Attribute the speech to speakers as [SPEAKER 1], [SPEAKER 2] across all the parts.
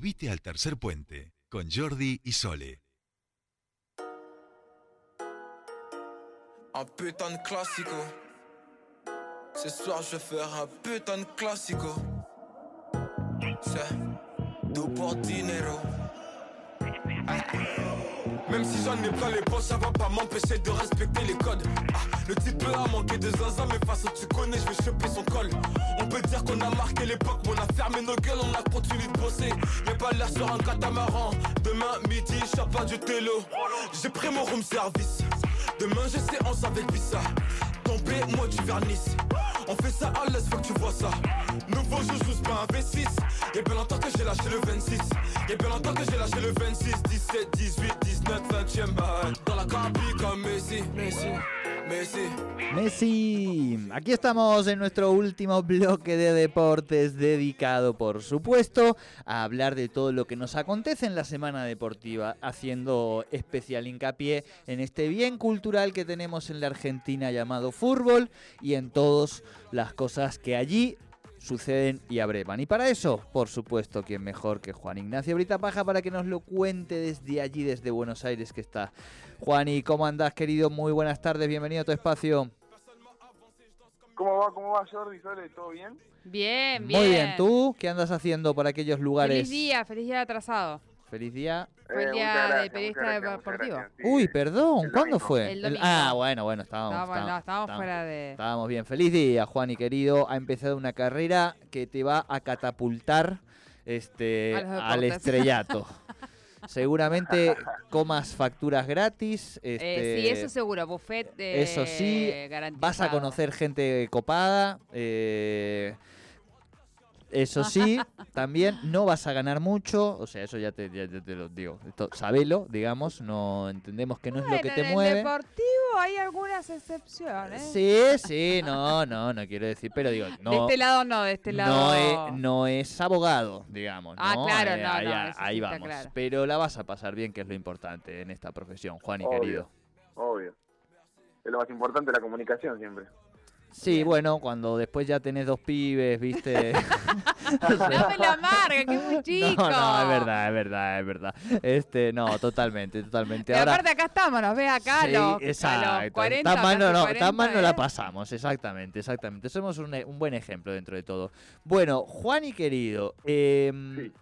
[SPEAKER 1] Subite al tercer puente con Jordi y Sole.
[SPEAKER 2] Un putain de classico. Ce soir je vais faire un putain de classico. C'est tout pour dinero. Même si j'en ai plein les poches, ça va pas m'empêcher de respecter les codes. Ah, le type a manqué de zinzin, mais face tu connais, je vais choper son col. On peut dire qu'on a marqué l'époque, mais on a fermé nos gueules, on a continué de bosser. Y'a pas l'air sur un catamaran. Demain midi, pas du télo. J'ai pris mon room service. Demain j'ai séance avec Vissa. Tombé, moi du vernis. À l'aise, faut que tu vois ça. Nouveau joujou, c'est pas un V6. Y'a bien longtemps que j'ai lâché le 26. Y'a bien longtemps que j'ai lâché le 26, 17, 18, 19, 20ème balle. Dans la cabine comme Messi, Messi. Messi.
[SPEAKER 3] Messi, aquí estamos en nuestro último bloque de deportes dedicado, por supuesto, a hablar de todo lo que nos acontece en la semana deportiva, haciendo especial hincapié en este bien cultural que tenemos en la Argentina llamado fútbol y en todas las cosas que allí suceden y abrevan. Y para eso, por supuesto, ¿quién mejor que Juan Ignacio Brita Paja para que nos lo cuente desde allí, desde Buenos Aires que está. Juan, ¿y cómo andás, querido? Muy buenas tardes, bienvenido a tu espacio.
[SPEAKER 4] ¿Cómo va, cómo va Jordi? ¿Todo bien?
[SPEAKER 5] Bien, bien.
[SPEAKER 3] Muy bien, ¿tú qué andas haciendo por aquellos lugares?
[SPEAKER 5] Feliz día, feliz día atrasado.
[SPEAKER 3] Feliz día.
[SPEAKER 5] Fue el
[SPEAKER 4] Eh,
[SPEAKER 5] día
[SPEAKER 4] gracias,
[SPEAKER 5] del periodista deportivo.
[SPEAKER 4] sí.
[SPEAKER 3] Uy, perdón, ¿cuándo fue?
[SPEAKER 5] El domingo.
[SPEAKER 3] ah, bueno, bueno, estábamos,
[SPEAKER 5] Estábamos, no,
[SPEAKER 3] estábamos-
[SPEAKER 5] estábamos
[SPEAKER 3] estábamos-
[SPEAKER 5] fuera de...
[SPEAKER 3] Estábamos bien. Feliz día, Juan y querido. Ha empezado una carrera que te va a catapultar este, al estrellato. Seguramente comas facturas gratis.
[SPEAKER 5] Eh,
[SPEAKER 3] este,
[SPEAKER 5] sí, eso seguro, buffet eh,
[SPEAKER 3] eso sí,
[SPEAKER 5] garantizado.
[SPEAKER 3] Vas a conocer gente copada. eh, eso sí, también no vas a ganar mucho. O sea, eso ya te, ya- ya te lo digo. Esto, sabelo, digamos. No entendemos que no es lo que te
[SPEAKER 5] en el
[SPEAKER 3] mueve.
[SPEAKER 5] deportivo hay algunas excepciones.
[SPEAKER 3] Sí, sí, no, no, no quiero decir, pero digo, no.
[SPEAKER 5] de este lado no, de este lado...
[SPEAKER 3] No es, no es abogado, digamos.
[SPEAKER 5] Ah,
[SPEAKER 3] ¿no?
[SPEAKER 5] claro,
[SPEAKER 3] Eh,
[SPEAKER 5] no,
[SPEAKER 3] ahí,
[SPEAKER 5] no,
[SPEAKER 3] vamos.
[SPEAKER 5] claro.
[SPEAKER 3] Pero la vas a pasar bien, que es lo importante en esta profesión, Juan y
[SPEAKER 4] Obvio.
[SPEAKER 3] querido.
[SPEAKER 4] Obvio. Es lo más importante, la comunicación siempre.
[SPEAKER 3] Sí, bueno, cuando después ya tenés dos pibes, viste.
[SPEAKER 5] No me lo amarga, que es muy chico.
[SPEAKER 3] No, no, es verdad, es verdad, es verdad. Este, no, totalmente, totalmente.
[SPEAKER 5] Y
[SPEAKER 3] Ahora,
[SPEAKER 5] aparte acá estamos, nos ves acá
[SPEAKER 3] Sí,
[SPEAKER 5] los, a los
[SPEAKER 3] exacto.
[SPEAKER 5] 40,
[SPEAKER 3] tan mal no, no,
[SPEAKER 5] 40,
[SPEAKER 3] tan mal no la
[SPEAKER 5] ¿eh?
[SPEAKER 3] pasamos, exactamente, exactamente. Somos un, un buen ejemplo dentro de todo. Bueno, Juan y querido, em,
[SPEAKER 4] Sí.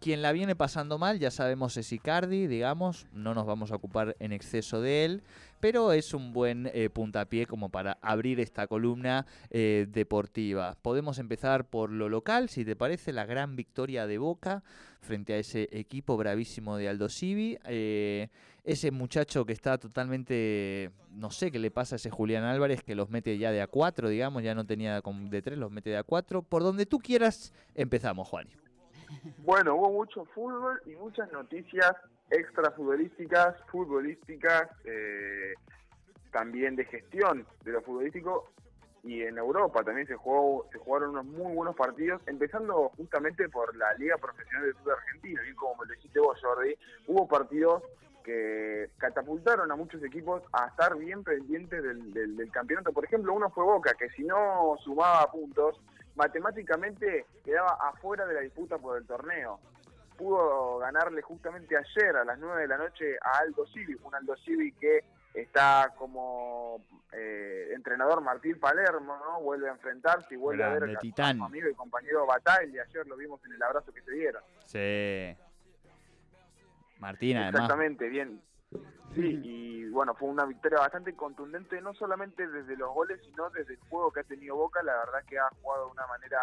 [SPEAKER 3] quien la viene pasando mal, ya sabemos es Icardi, digamos, no nos vamos a ocupar en exceso de él, pero es un buen eh, puntapié como para abrir esta columna eh, deportiva. Podemos empezar por lo local, si te parece, la gran victoria de Boca frente a ese equipo bravísimo de Aldo. Eh, ese muchacho que está totalmente, no sé qué le pasa a ese Julián Álvarez, que los mete ya de a cuatro, digamos, ya no tenía de tres, los mete de a cuatro. Por donde tú quieras, empezamos, Juani.
[SPEAKER 4] Bueno, hubo mucho fútbol y muchas noticias extrafutbolísticas, futbolísticas, eh, también de gestión de lo futbolístico y en Europa también se jugó, se jugaron unos muy buenos partidos, empezando justamente por la Liga Profesional de Fútbol Argentina, bien como me lo dijiste vos, Jordi, hubo partidos que catapultaron a muchos equipos a estar bien pendientes del, del- del campeonato. Por ejemplo, uno fue Boca, que si no sumaba puntos, matemáticamente quedaba afuera de la disputa por el torneo. Pudo ganarle justamente ayer a las 9 de la noche a Aldo Civi, un Aldo Civi que está como eh, entrenador Martín Palermo, ¿no? Vuelve a enfrentarse y vuelve a ver a,
[SPEAKER 3] titán.
[SPEAKER 4] su amigo y compañero Batalla. Ayer lo vimos en el abrazo que se dieron.
[SPEAKER 3] Sí. Martín, además.
[SPEAKER 4] Exactamente, bien. Sí, y bueno, fue una victoria bastante contundente, no solamente desde los goles, sino desde el juego que ha tenido Boca. La verdad que ha jugado de una manera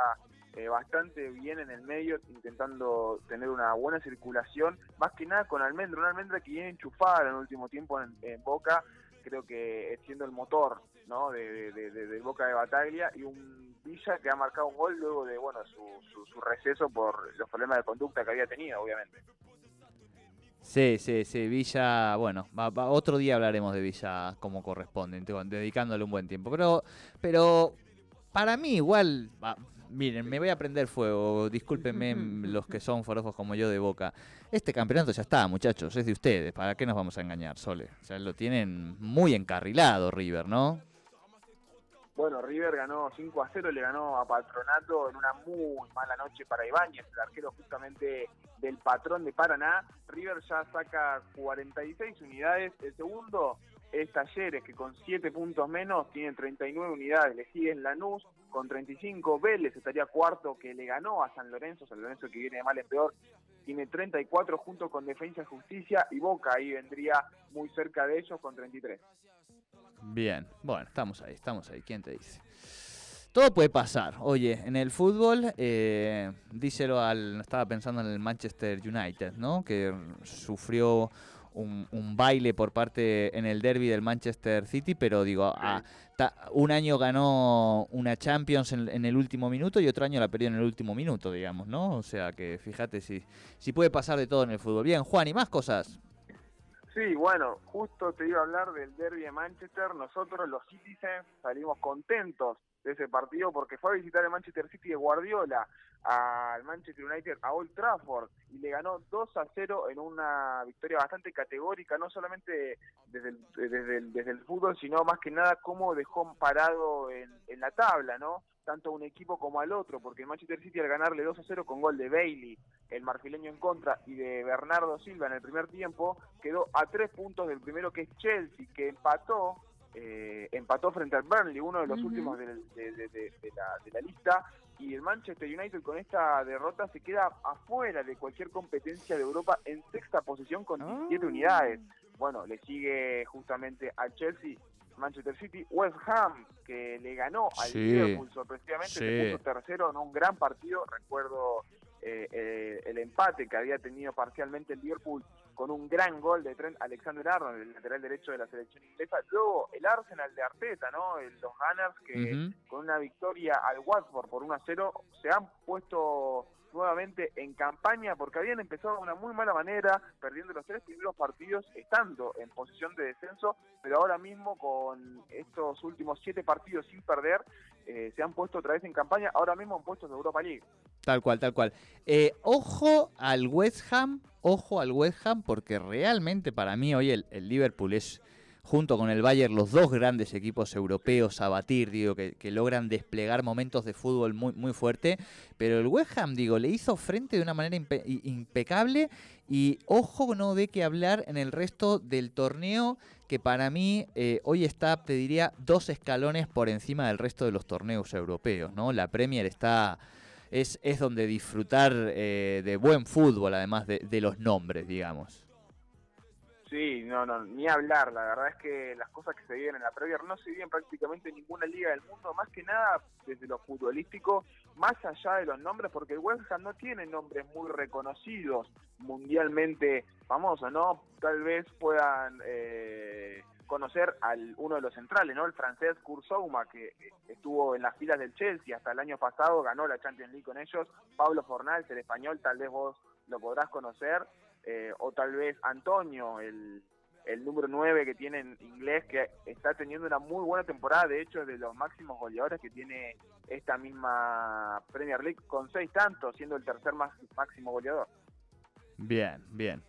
[SPEAKER 4] eh, bastante bien en el medio, intentando tener una buena circulación, más que nada con Almendra, una Almendra que viene enchufada en el último tiempo en, Boca, creo que siendo el motor ¿no? de, de- Boca de Bataglia, y un Villa que ha marcado un gol luego de bueno su, su, su receso por los problemas de conducta que había tenido, obviamente.
[SPEAKER 3] Sí, sí, sí. Villa, bueno, va- va- otro día hablaremos de Villa como corresponde, dedicándole un buen tiempo. Pero, pero para mí igual, miren, me voy a prender fuego, discúlpenme los que son forofos como yo de boca. Este campeonato ya está, muchachos, es de ustedes, ¿para qué nos vamos a engañar, Sole? O sea, lo tienen muy encarrilado River, ¿no?
[SPEAKER 4] Bueno, River ganó 5 a 0, le ganó a Patronato en una muy mala noche para Ibáñez, el arquero justamente del patrón de Paraná. River ya saca 46 unidades. El segundo es Talleres, que con 7 puntos menos tiene 39 unidades. Le sigue en Lanús con 35. Vélez estaría cuarto, que le ganó a San Lorenzo. San Lorenzo que viene de mal en peor tiene 34 junto con Defensa y Justicia y Boca ahí vendría muy cerca de ellos con 33.
[SPEAKER 3] Bien, bueno, estamos ahí, estamos ahí. ¿Quién te dice? Todo puede pasar. Oye, en el fútbol, eh, díselo al. Estaba pensando en el Manchester United, ¿no? Que sufrió un, un baile por parte en el derby del Manchester City, pero digo, a- ta- un año ganó una Champions en, en el último minuto y otro año la perdió en el último minuto, digamos, ¿no? O sea que fíjate si, si puede pasar de todo en el fútbol. Bien, Juan, ¿y más cosas?
[SPEAKER 4] Sí, bueno, justo te iba a hablar del derby de Manchester. Nosotros, los Citizens, salimos contentos de ese partido porque fue a visitar el Manchester City de Guardiola al Manchester United a Old Trafford y le ganó 2 a 0 en una victoria bastante categórica, no solamente desde el, desde el, fútbol, sino más que nada cómo dejó parado en la tabla, ¿no? Tanto a un equipo como al otro, porque el Manchester City al ganarle 2 a 0 con gol de Bailey, el marfileño en contra, y de Bernardo Silva en el primer tiempo, quedó a tres puntos del primero que es Chelsea, que empató eh, empató frente al Burnley, uno de los últimos del- de, de- de- de la, de la lista, y el Manchester United con esta derrota se queda afuera de cualquier competencia de Europa en sexta posición con 17
[SPEAKER 5] Ah.
[SPEAKER 4] unidades. Bueno, le sigue justamente al Chelsea, Manchester City, West Ham, que le ganó al
[SPEAKER 3] Sí.
[SPEAKER 4] Liverpool sorpresivamente,
[SPEAKER 3] Sí.
[SPEAKER 4] se puso tercero en un gran partido, recuerdo eh, eh, el empate que había tenido parcialmente el Liverpool con un gran gol de Trent Alexander-Arnold, el lateral derecho de la selección inglesa. Luego el Arsenal de Arteta, ¿no? Los Gunners que con una victoria al Watford por 1 a 0 se han puesto nuevamente en campaña porque habían empezado de una muy mala manera, perdiendo los tres primeros partidos, estando en posición de descenso, pero ahora mismo con estos últimos siete partidos sin perder, eh, se han puesto otra vez en campaña, ahora mismo en puestos de Europa League.
[SPEAKER 3] Tal cual, tal cual. Eh, ojo al West Ham, ojo al West Ham, porque realmente para mí hoy el, el Liverpool es, junto con el Bayern, los dos grandes equipos europeos a batir, digo, que, logran desplegar momentos de fútbol muy, muy fuerte. Pero el West Ham, digo, le hizo frente de una manera impe- impecable y ojo, no de qué hablar en el resto del torneo, que para mí eh, hoy está, te diría, dos escalones por encima del resto de los torneos europeos, ¿no? La Premier está es, es donde disfrutar eh, de buen fútbol, además de, de los nombres, digamos.
[SPEAKER 4] Sí, no, no, ni hablar. La verdad es que las cosas que se viven en la Premier no se viven prácticamente en ninguna liga del mundo, más que nada desde lo futbolístico, más allá de los nombres, porque el West Ham no tiene nombres muy reconocidos mundialmente famosos, ¿no? Tal vez puedan eh, conocer al uno de los centrales, ¿no? El francés Kurt Zouma, que eh, estuvo en las filas del Chelsea hasta el año pasado, ganó la Champions League con ellos. Pablo Fornals, el español, tal vez vos lo podrás conocer eh, o tal vez Antonio, el, el número 9 que tiene en inglés, que está teniendo una muy buena temporada, de hecho es de los máximos goleadores que tiene esta misma Premier League, con seis tantos, siendo el tercer más, máximo goleador.
[SPEAKER 3] Bien, bien.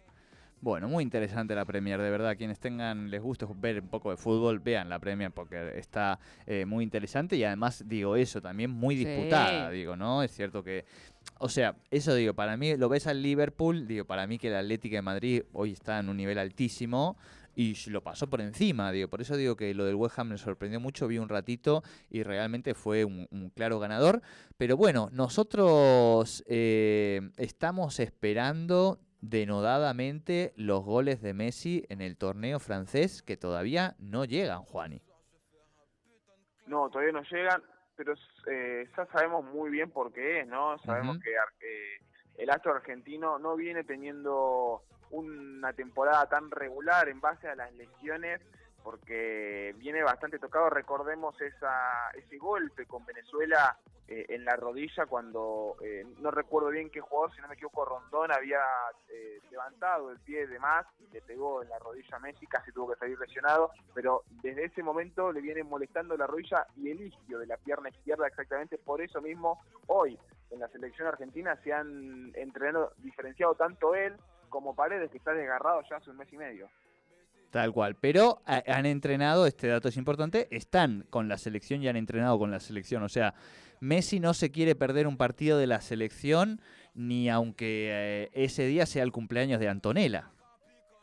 [SPEAKER 3] Bueno, muy interesante la Premier, de verdad. Quienes tengan, les guste ver un poco de fútbol, vean la Premier porque está eh, muy interesante y además, digo, eso también muy
[SPEAKER 5] Sí.
[SPEAKER 3] disputada, digo, ¿no? Es cierto que, o sea, eso digo, para mí, lo ves al Liverpool, digo, para mí que el Atlético de Madrid hoy está en un nivel altísimo y lo pasó por encima, digo, por eso digo que lo del West Ham me sorprendió mucho, vi un ratito y realmente fue un, un claro ganador. Pero bueno, nosotros eh, estamos esperando denodadamente los goles de Messi en el torneo francés que todavía no llegan, Juani.
[SPEAKER 4] No, todavía no llegan, pero eh, ya sabemos muy bien por qué es, ¿no? Sabemos que eh, el astro argentino no viene teniendo una temporada tan regular en base a las lesiones, porque viene bastante tocado. Recordemos esa, ese golpe con Venezuela eh, en la rodilla cuando, eh, no recuerdo bien qué jugador, si no me equivoco, Rondón había eh, levantado el pie de más y le pegó en la rodilla a Messi, casi tuvo que salir lesionado, pero desde ese momento le viene molestando la rodilla y el isquio de la pierna izquierda exactamente, por eso mismo hoy en la selección argentina se han entrenado diferenciado tanto él como Paredes, que está desgarrado ya hace un mes y medio.
[SPEAKER 3] Tal cual. Pero ha- han entrenado, este dato es importante, están con la selección y han entrenado con la selección. O sea, Messi no se quiere perder un partido de la selección ni aunque eh, ese día sea el cumpleaños de Antonella.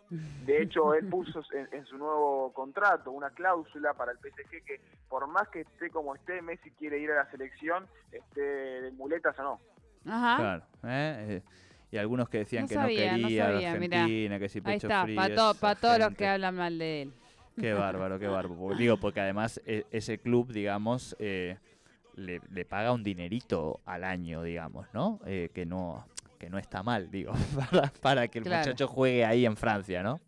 [SPEAKER 4] De hecho, él puso en, en su nuevo contrato una cláusula para el PSG que por más que esté como esté, Messi quiere ir a la selección, esté de muletas o no.
[SPEAKER 5] Ajá.
[SPEAKER 3] Claro. ¿eh? Eh, Y algunos que decían
[SPEAKER 5] No
[SPEAKER 3] que
[SPEAKER 5] sabía,
[SPEAKER 3] no
[SPEAKER 5] no
[SPEAKER 3] quería a
[SPEAKER 5] sabía, mirá.
[SPEAKER 3] Argentina, que si
[SPEAKER 5] Ahí
[SPEAKER 3] pecho
[SPEAKER 5] está,
[SPEAKER 3] frío.
[SPEAKER 5] para todos los que hablan mal de él.
[SPEAKER 3] Qué bárbaro, qué bárbaro. Porque- Digo, porque además e- ese club, digamos, eh, le, le paga un dinerito al año, digamos, ¿no? Eh, que no que no está mal, digo, para, para que el
[SPEAKER 5] Claro.
[SPEAKER 3] muchacho juegue ahí en Francia, ¿no?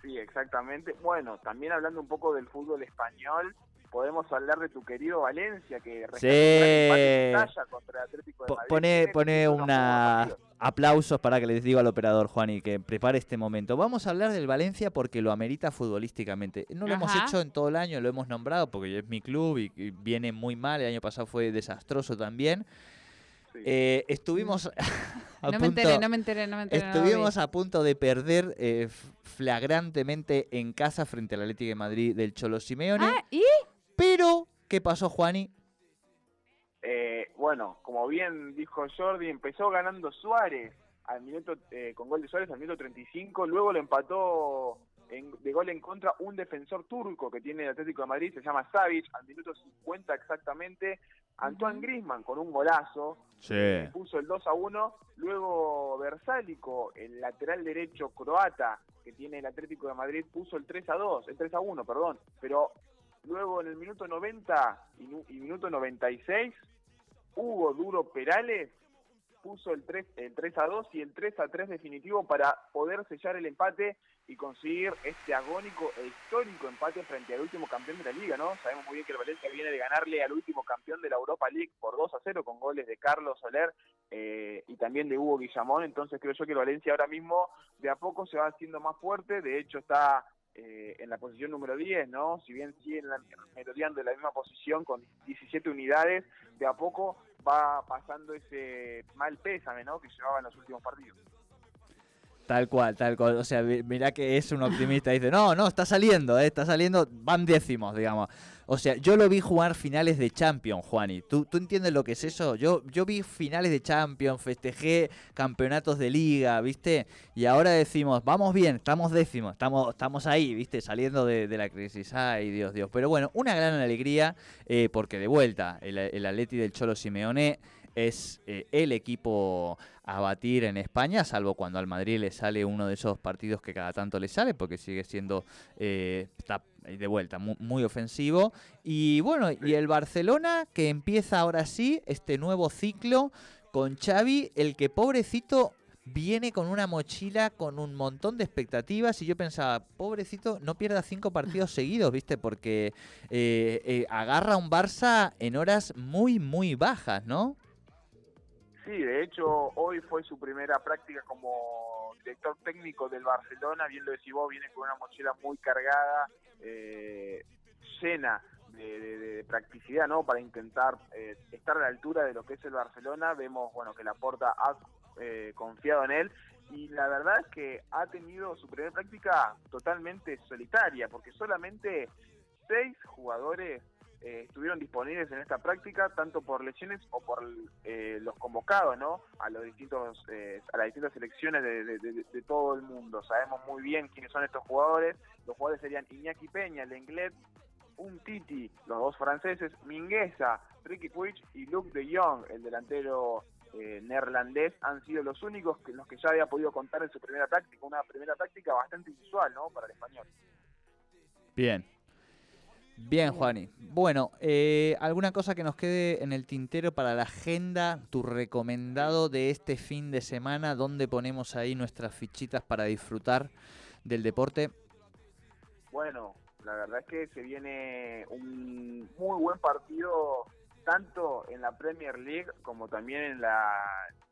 [SPEAKER 4] Sí, exactamente. Bueno, también hablando un poco del fútbol español, podemos hablar de tu querido Valencia, que Mestalla contra el Atlético de
[SPEAKER 3] Po-
[SPEAKER 4] Madrid.
[SPEAKER 3] pone pone
[SPEAKER 4] unos
[SPEAKER 3] una aplausos para que les diga al operador Juan y que prepare este momento. Vamos a hablar del Valencia porque lo amerita futbolísticamente. No lo hemos hecho en todo el año, lo hemos nombrado porque es mi club y, y viene muy mal. El año pasado fue desastroso también.
[SPEAKER 4] Sí.
[SPEAKER 3] Eh, estuvimos a
[SPEAKER 5] No me
[SPEAKER 3] punto-
[SPEAKER 5] enteré, no me enteré, no me enteré. no lo vi.
[SPEAKER 3] Estuvimos a punto de perder eh, flagrantemente en casa frente al Atlético de Madrid del Cholo Simeone.
[SPEAKER 5] Ah, ¿y?
[SPEAKER 3] ¿Qué pasó, Juani?
[SPEAKER 4] Eh, bueno, como bien dijo Jordi, empezó ganando Suárez al minuto eh, con gol de Suárez al minuto 35, luego lo empató en- de gol en contra un defensor turco que tiene el Atlético de Madrid, se llama Savic, al minuto 50 exactamente, Antoine
[SPEAKER 5] Ujú.
[SPEAKER 4] Griezmann con un golazo,
[SPEAKER 3] Sí.
[SPEAKER 4] puso el 2 a 1, luego Versálico, el lateral derecho croata que tiene el Atlético de Madrid, puso el 3 a 2, el 3 a 1, perdón, pero luego en el minuto 90 y, y minuto 96, Hugo Duro Perales puso el 3, el 3 a 2 y el 3 a 3 definitivo para poder sellar el empate y conseguir este agónico e histórico empate frente al último campeón de la liga, ¿no? Sabemos muy bien que el Valencia viene de ganarle al último campeón de la Europa League por 2 a 0 con goles de Carlos Soler eh, y también de Hugo Guillamón, entonces creo yo que el Valencia ahora mismo de a poco se va haciendo más fuerte, de hecho está eh, en la posición número 10, ¿no? Si bien sigue en la, merodeando en la misma posición con 17 unidades, de a poco va pasando ese mal pésame, ¿no? Que llevaba en los últimos partidos.
[SPEAKER 3] Tal cual, tal cual. O sea, mi- mirá que es un optimista. Dice, no, no, está saliendo, eh, está saliendo, van décimos, digamos. O sea, yo lo vi jugar finales de Champions, Juani. ¿Tú, ¿Tú entiendes lo que es eso? Yo, yo vi finales de Champions, festejé campeonatos de liga, ¿viste? Y ahora decimos, vamos bien, estamos décimos, estamos, estamos ahí, ¿viste? Saliendo de, la crisis. Ay, Dios, Dios. Pero bueno, una gran alegría eh, porque de vuelta, el, el Atleti del Cholo Simeone es eh, el equipo a batir en España, salvo cuando al Madrid le sale uno de esos partidos que cada tanto le sale, porque sigue siendo eh, de vuelta mu- muy, ofensivo. Y bueno, y el Barcelona que empieza ahora sí este nuevo ciclo con Xavi, el que pobrecito viene con una mochila con un montón de expectativas y yo pensaba, pobrecito, no pierda cinco partidos seguidos, ¿viste? Porque eh, eh, agarra un Barça en horas muy, muy bajas, ¿no?
[SPEAKER 4] Sí, de hecho, hoy fue su primera práctica como director técnico del Barcelona. Bien lo decís vos, viene con una mochila muy cargada, eh, llena de, de- practicidad, ¿no? Para intentar eh, estar a la altura de lo que es el Barcelona. Vemos, bueno, que Laporta ha eh, confiado en él. Y la verdad es que ha tenido su primera práctica totalmente solitaria, porque solamente seis jugadores eh, estuvieron disponibles en esta práctica tanto por lesiones o por eh, los convocados no a los distintos eh, a las distintas selecciones de, de- de- todo el mundo. Sabemos muy bien quiénes son estos jugadores. Los jugadores serían Iñaki Peña Lenglet un Titi los dos franceses Mingueza Ricky Puig y Luke de Jong el delantero eh, neerlandés. Han sido los únicos que los que ya había podido contar en su primera práctica una primera práctica bastante inusual no para el español.
[SPEAKER 3] Bien. Bien, Juani. Bueno, eh, ¿alguna cosa que nos quede en el tintero para la agenda? Tu recomendado de este fin de semana, ¿dónde ponemos ahí nuestras fichitas para disfrutar del deporte?
[SPEAKER 4] Bueno, la verdad es que se viene un muy buen partido tanto en la Premier League como también en la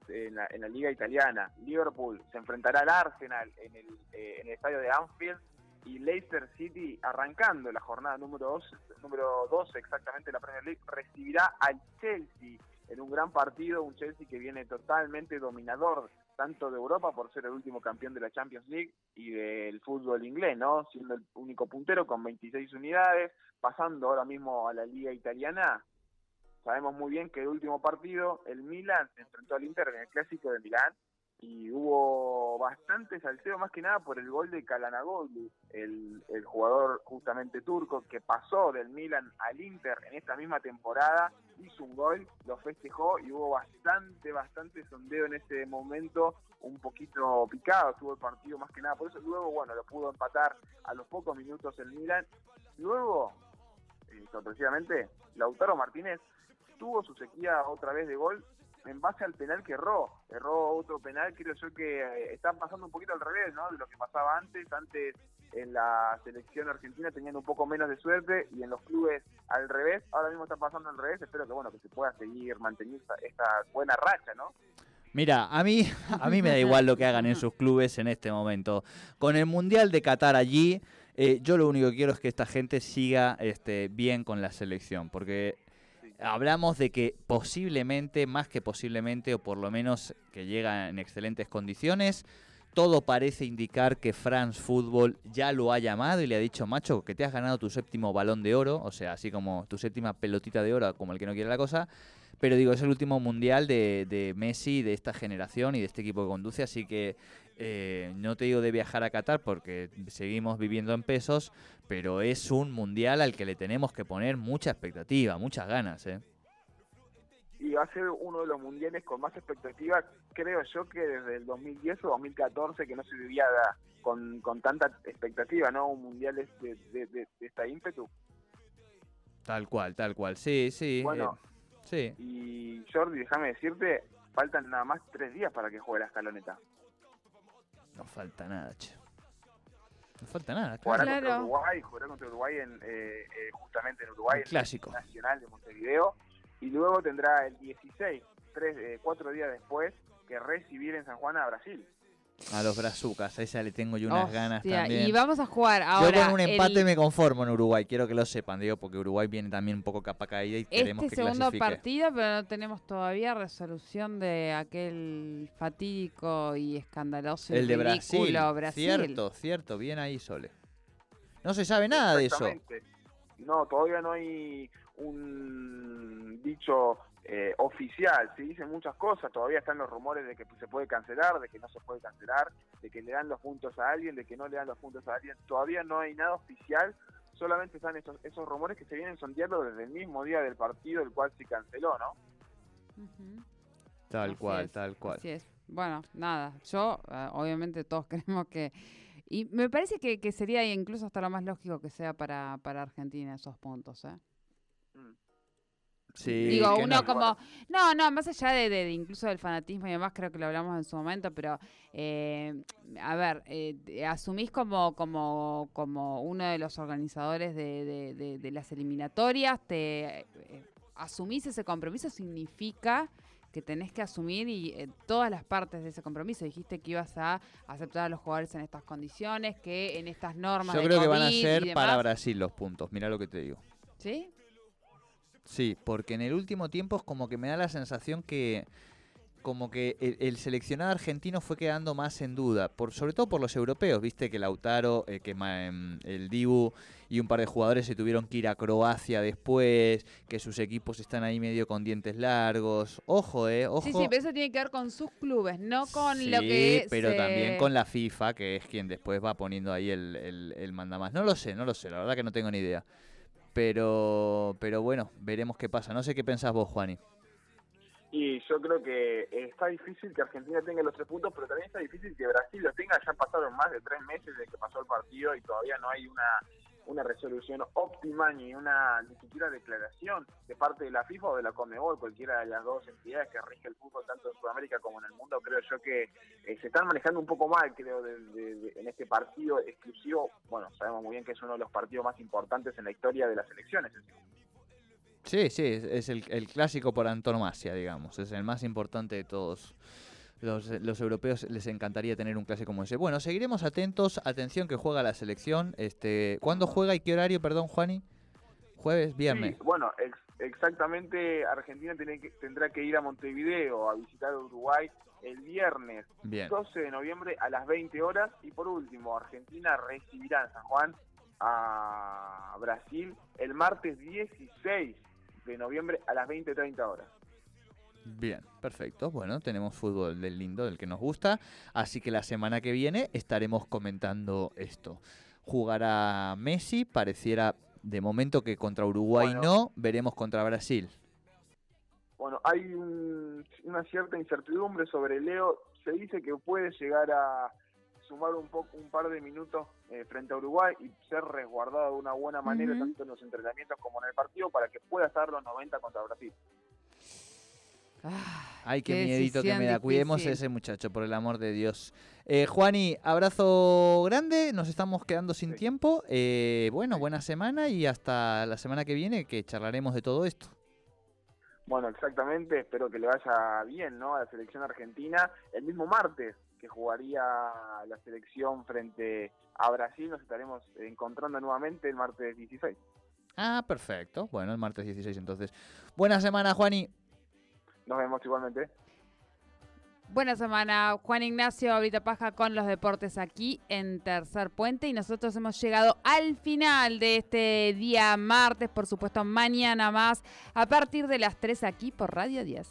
[SPEAKER 4] en la, en la liga italiana. Liverpool se enfrentará al Arsenal en el, eh, en el estadio de Anfield y Leicester City arrancando la jornada número 2 número 12 exactamente la Premier League recibirá al Chelsea en un gran partido, un Chelsea que viene totalmente dominador tanto de Europa por ser el último campeón de la Champions League y del fútbol inglés, ¿no? Siendo el único puntero con 26 unidades, pasando ahora mismo a la liga italiana. Sabemos muy bien que el último partido, el Milan se enfrentó al Inter en el clásico de Milán y hubo bastante salseo más que nada por el gol de Kalanagoglu, el, el jugador justamente turco que pasó del Milan al Inter en esta misma temporada, hizo un gol, lo festejó y hubo bastante, bastante sondeo en ese momento, un poquito picado tuvo el partido más que nada, por eso luego, bueno, lo pudo empatar a los pocos minutos el Milan. Luego, eh, sorpresivamente, Lautaro Martínez tuvo su sequía otra vez de gol en base al penal que erró. Erró otro penal, creo yo que eh, está pasando un poquito al revés, ¿no? De lo que pasaba antes. Antes en la selección argentina tenían un poco menos de suerte y en los clubes al revés. Ahora mismo está pasando al revés. Espero que, bueno, que se pueda seguir manteniendo esta, buena racha, ¿no?
[SPEAKER 3] Mira, a mí, a mí me da igual lo que hagan en sus clubes en este momento. Con el Mundial de Qatar allí, eh, yo lo único que quiero es que esta gente siga este, bien con la selección, porque hablamos de que posiblemente, más que posiblemente, o por lo menos que llega en excelentes condiciones, todo parece indicar que France Football ya lo ha llamado y le ha dicho, macho, que te has ganado tu séptimo balón de oro, o sea, así como tu séptima pelotita de oro, como el que no quiere la cosa. Pero digo, es el último mundial de, de Messi, de esta generación y de este equipo que conduce, así que eh, no te digo de viajar a Qatar porque seguimos viviendo en pesos, pero es un mundial al que le tenemos que poner mucha expectativa, muchas ganas. ¿eh?
[SPEAKER 4] Y va a ser uno de los mundiales con más expectativa, creo yo, que desde el 2010 o 2014, que no se vivía con, con tanta expectativa, ¿no? Un mundial de, de, de, esta ímpetu.
[SPEAKER 3] Tal cual, tal cual, sí, sí.
[SPEAKER 4] Bueno,
[SPEAKER 3] eh, sí.
[SPEAKER 4] Y Jordi, déjame decirte, faltan nada más tres días para que juegue la escaloneta.
[SPEAKER 3] No falta nada, che. No falta nada.
[SPEAKER 4] Jugará contra Uruguay, jugará contra Uruguay en, eh, eh, justamente en Uruguay,
[SPEAKER 3] el clásico
[SPEAKER 4] nacional de Montevideo. Y luego tendrá el 16, tres, eh, cuatro días después, que recibir en San Juan a Brasil.
[SPEAKER 3] A los brazucas, a esa le tengo yo unas ganas también.
[SPEAKER 5] Y vamos a jugar ahora.
[SPEAKER 3] Yo con un empate me conformo en Uruguay, quiero que lo sepan, digo, porque Uruguay viene también un poco capa caída y queremos
[SPEAKER 5] este
[SPEAKER 3] que
[SPEAKER 5] segundo partido, pero no tenemos todavía resolución de aquel fatídico y escandaloso
[SPEAKER 3] El
[SPEAKER 5] y
[SPEAKER 3] de Brasil.
[SPEAKER 5] Brasil.
[SPEAKER 3] Cierto, cierto, bien ahí, Sole. No se sabe nada de eso.
[SPEAKER 4] No, todavía no hay un dicho eh, oficial, se dicen muchas cosas, todavía están los rumores de que se puede cancelar, de que no se puede cancelar, de que le dan los puntos a alguien, de que no le dan los puntos a alguien, todavía no hay nada oficial, solamente están esos, esos rumores que se vienen sondeando desde el mismo día del partido, el cual se canceló, ¿no?
[SPEAKER 3] Tal cual, tal cual.
[SPEAKER 5] Así es. Bueno, nada, yo, uh, obviamente todos queremos que... Y me parece que, que, sería incluso hasta lo más lógico que sea para, para Argentina esos puntos, ¿eh?
[SPEAKER 3] Sí,
[SPEAKER 5] Digo, uno
[SPEAKER 3] no?
[SPEAKER 5] como... No, no, más allá de, incluso del fanatismo y demás, creo que lo hablamos en su momento, pero, eh, a ver, eh, asumís como, como, como uno de los organizadores de, de, de las eliminatorias, te eh, asumís ese compromiso, significa que tenés que asumir y eh, todas las partes de ese compromiso. Dijiste que ibas a aceptar a los jugadores en estas condiciones, que en estas normas.
[SPEAKER 3] Yo
[SPEAKER 5] de
[SPEAKER 3] creo que van a ser para. Brasil los puntos, mira lo que te digo.
[SPEAKER 5] ¿Sí?
[SPEAKER 3] Sí, porque en el último tiempo es como que me da la sensación que como que el, el, seleccionado argentino fue quedando más en duda, por sobre todo por los europeos, viste que Lautaro, eh, que eh, el Dibu y un par de jugadores se tuvieron que ir a Croacia después, que sus equipos están ahí medio con dientes largos. Ojo, eh, ojo.
[SPEAKER 5] Sí, sí, pero eso tiene que ver con sus clubes, no con
[SPEAKER 3] sí,
[SPEAKER 5] lo que
[SPEAKER 3] pero
[SPEAKER 5] se...
[SPEAKER 3] también con la FIFA, que es quien después va poniendo ahí el, el, el mandamás. No lo sé, no lo sé, la verdad que no tengo ni idea. Pero, pero bueno, veremos qué pasa. No sé qué pensás vos, Juani.
[SPEAKER 4] Y yo creo que está difícil que Argentina tenga los tres puntos, pero también está difícil que Brasil los tenga. Ya pasaron más de tres meses desde que pasó el partido y todavía no hay una, una resolución óptima ni una ni siquiera declaración de parte de la FIFA o de la Conmebol, cualquiera de las dos entidades que rige el fútbol tanto en Sudamérica como en el mundo. Creo yo que eh, se están manejando un poco mal, creo, de, en este partido exclusivo. Bueno, sabemos muy bien que es uno de los partidos más importantes en la historia de las elecciones.
[SPEAKER 3] Sí, sí, es, es el, el, clásico por antonomasia, digamos. Es el más importante de todos. Los, los, europeos les encantaría tener un clásico como ese. Bueno, seguiremos atentos. Atención que juega la selección. Este, ¿Cuándo juega y qué horario, perdón, Juani? ¿Jueves? ¿Viernes?
[SPEAKER 4] Sí, bueno, exactamente Argentina tiene que, tendrá que ir a Montevideo a visitar Uruguay el viernes
[SPEAKER 3] Bien.
[SPEAKER 4] 12 de noviembre a las 20 horas y por último Argentina recibirá en San Juan a Brasil el martes 16 de noviembre a las 20.30 horas.
[SPEAKER 3] Bien, perfecto. Bueno, tenemos fútbol del lindo, del que nos gusta. Así que la semana que viene estaremos comentando esto. Jugará Messi, pareciera de momento que contra Uruguay
[SPEAKER 4] Bueno.
[SPEAKER 3] no, veremos contra Brasil.
[SPEAKER 4] Bueno, hay un- una cierta incertidumbre sobre Leo. Se dice que puede llegar a sumar un poco, un par de minutos eh, frente a Uruguay y ser resguardado de una buena manera tanto en los entrenamientos como en el partido para que pueda estar los 90 contra Brasil.
[SPEAKER 5] Ah,
[SPEAKER 3] Ay, qué,
[SPEAKER 5] qué
[SPEAKER 3] miedito que me da. Cuidemos a ese muchacho, por el amor de Dios. Eh, Juani, abrazo grande. Nos estamos quedando sin
[SPEAKER 4] Sí.
[SPEAKER 3] tiempo. Eh, bueno, buena semana y hasta la semana que viene que charlaremos de todo esto.
[SPEAKER 4] Bueno, exactamente, espero que le vaya bien ¿no? a la selección argentina. El mismo martes que jugaría la selección frente a Brasil, nos estaremos encontrando nuevamente el martes 16.
[SPEAKER 3] Ah, perfecto. Bueno, el martes 16 entonces. Buena semana, Juani.
[SPEAKER 4] Nos vemos igualmente.
[SPEAKER 5] Buena semana, Juan Ignacio, ahorita paja con los deportes aquí en Tercer Puente y nosotros hemos llegado al final de este día martes, por supuesto mañana más, a partir de las 3 aquí por Radio 10.